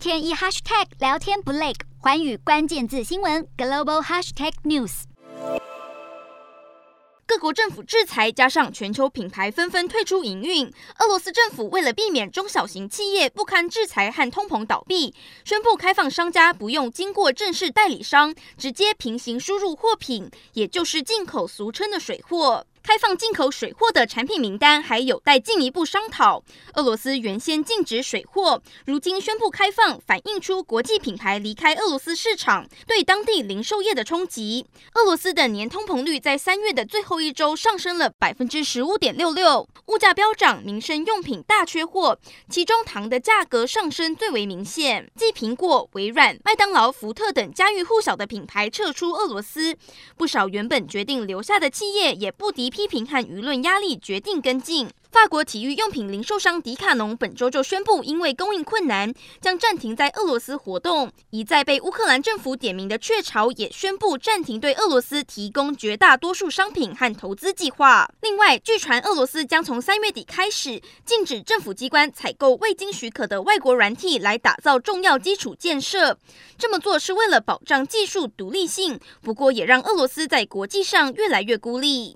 天一 hashtag 聊天不累，寰宇关键字新闻 global hashtag news。各国政府制裁，加上全球品牌纷纷退出营运，俄罗斯政府为了避免中小型企业不堪制裁和通膨倒闭，宣布开放商家不用经过正式代理商，直接平行输入货品，也就是进口俗称的水货。开放进口水货的产品名单还有待进一步商讨。俄罗斯原先禁止水货，如今宣布开放，反映出国际品牌离开俄罗斯市场对当地零售业的冲击。俄罗斯的年通膨率在三月的最后一周上升了百分之十五点六六，物价飙涨，民生用品大缺货，其中糖的价格上升最为明显。继苹果、微软、麦当劳、福特等家喻户晓的品牌撤出俄罗斯，不少原本决定留下的企业也不敌批评和舆论压力，决定跟进。法国体育用品零售商迪卡侬本周就宣布，因为供应困难，将暂停在俄罗斯活动。一再被乌克兰政府点名的雀巢也宣布暂停对俄罗斯提供绝大多数商品和投资计划。另外，据传俄罗斯将从三月底开始禁止政府机关采购未经许可的外国软体来打造重要基础建设。这么做是为了保障技术独立性，不过也让俄罗斯在国际上越来越孤立。